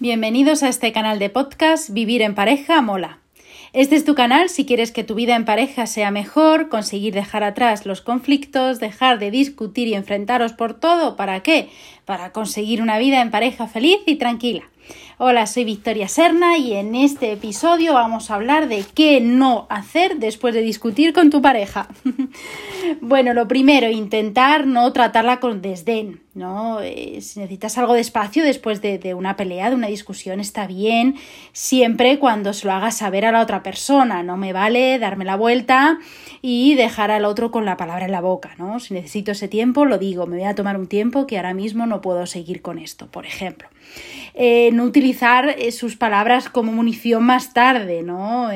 Bienvenidos a este canal de podcast Vivir en pareja mola. Este es tu canal si quieres que tu vida en pareja sea mejor, conseguir dejar atrás los conflictos, dejar de discutir y enfrentaros por todo. ¿Para qué? Para conseguir una vida en pareja feliz y tranquila. Hola, soy Victoria Serna y en este episodio vamos a hablar de qué no hacer después de discutir con tu pareja. bueno, lo primero, intentar no tratarla con desdén, ¿no? Eh, si necesitas algo de espacio después de, de, una pelea, de una discusión, está bien, siempre cuando se lo hagas saber a la otra persona. No me vale darme la vuelta y dejar al otro con la palabra en la boca, ¿no? Si necesito ese tiempo, lo digo, me voy a tomar un tiempo que ahora mismo no puedo seguir con esto, por ejemplo. Eh, no utilizar eh, sus palabras como munición más tarde, ¿no?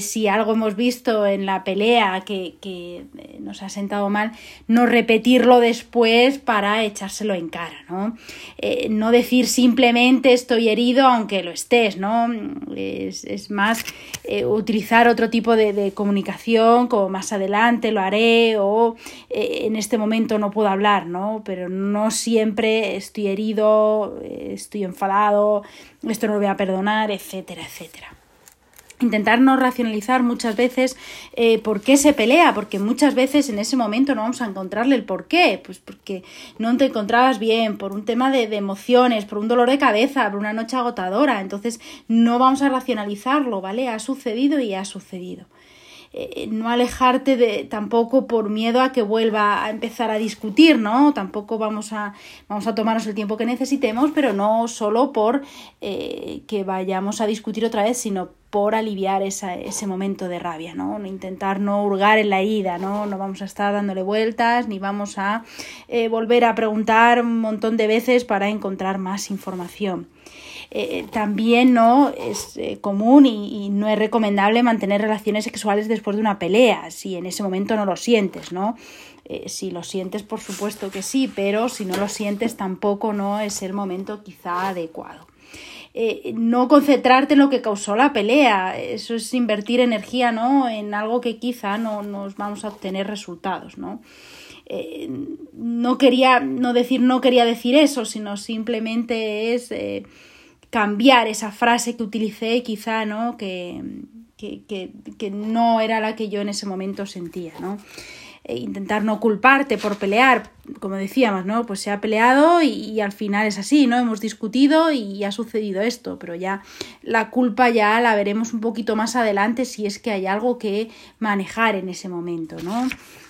Si algo hemos visto en la pelea que, que nos ha sentado mal, no repetirlo después para en cara, ¿no? no decir simplemente estoy herido aunque lo estés, ¿no? Es, más utilizar otro tipo de, de, comunicación como más adelante lo haré o en este momento no puedo hablar, ¿no? Pero no siempre estoy herido, estoy enfadado, esto no lo voy a perdonar, etcétera, etcétera intentar no racionalizar muchas veces eh, por qué se pelea, porque muchas veces en ese momento no vamos a encontrarle el por qué, pues porque no te encontrabas bien, por un tema de, emociones, por un dolor de cabeza, por una noche agotadora, entonces no vamos a racionalizarlo, ¿vale? Ha sucedido y ha sucedido. Eh, no alejarte de tampoco por miedo a que vuelva a empezar a discutir, ¿no? Tampoco vamos a, vamos a tomarnos el tiempo que necesitemos, pero no solo por eh, que vayamos a discutir otra vez, sino por aliviar ese momento de rabia, ¿no? Intentar no hurgar en la ida, ¿no? No vamos a estar dándole vueltas, ni vamos a eh, volver a preguntar un montón de veces para encontrar más información. Eh, también no es eh, común y, no es recomendable mantener relaciones sexuales después de una pelea, si en ese momento no lo sientes, ¿no? Eh, si lo sientes, por supuesto que sí, pero si no lo sientes, tampoco no es el momento quizá adecuado. Eh, no concentrarte en lo que causó la pelea, eso es invertir energía ¿no? en algo que quizá no nos vamos a obtener resultados, ¿no? Eh, no quería, no decir no quería decir eso, sino simplemente es eh, cambiar esa frase que utilicé quizá, ¿no? Que, que, que, que, no era la que yo en ese momento sentía, ¿no? E intentar no culparte por pelear, como decíamos, ¿no? Pues se ha peleado y, al final es así, ¿no? Hemos discutido y ha sucedido esto, pero ya la culpa ya la veremos un poquito más adelante si es que hay algo que manejar en ese momento, ¿no?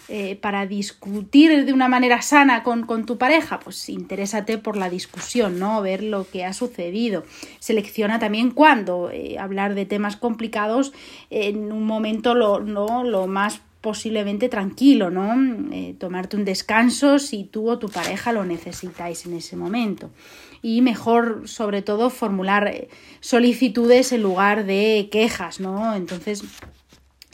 Eh, para discutir de una manera sana con, con, tu pareja, pues interésate por la discusión, ¿no? Ver lo que ha sucedido. Selecciona también cuándo eh, hablar de temas complicados en un momento lo, no, lo más posiblemente tranquilo, ¿no? Eh, tomarte un descanso si tú o tu pareja lo necesitáis en ese momento. Y mejor, sobre todo, formular solicitudes en lugar de quejas, ¿no? Entonces,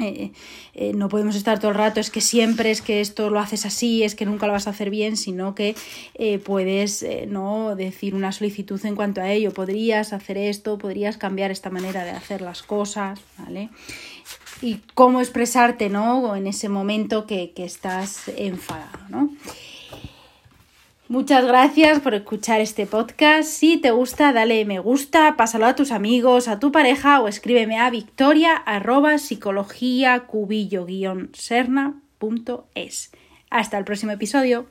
eh, eh, no podemos estar todo el rato, es que siempre es que esto lo haces así, es que nunca lo vas a hacer bien, sino que eh, puedes no decir una solicitud en cuanto a ello, podrías hacer esto, podrías cambiar esta manera de hacer las cosas, ¿vale? Y cómo expresarte, ¿no? En ese momento que, que estás enfadado, ¿no? Muchas gracias por escuchar este podcast. Si te gusta, dale me gusta, pásalo a tus amigos, a tu pareja o escríbeme a victoria arroba psicología cubillo serna.es. Hasta el próximo episodio.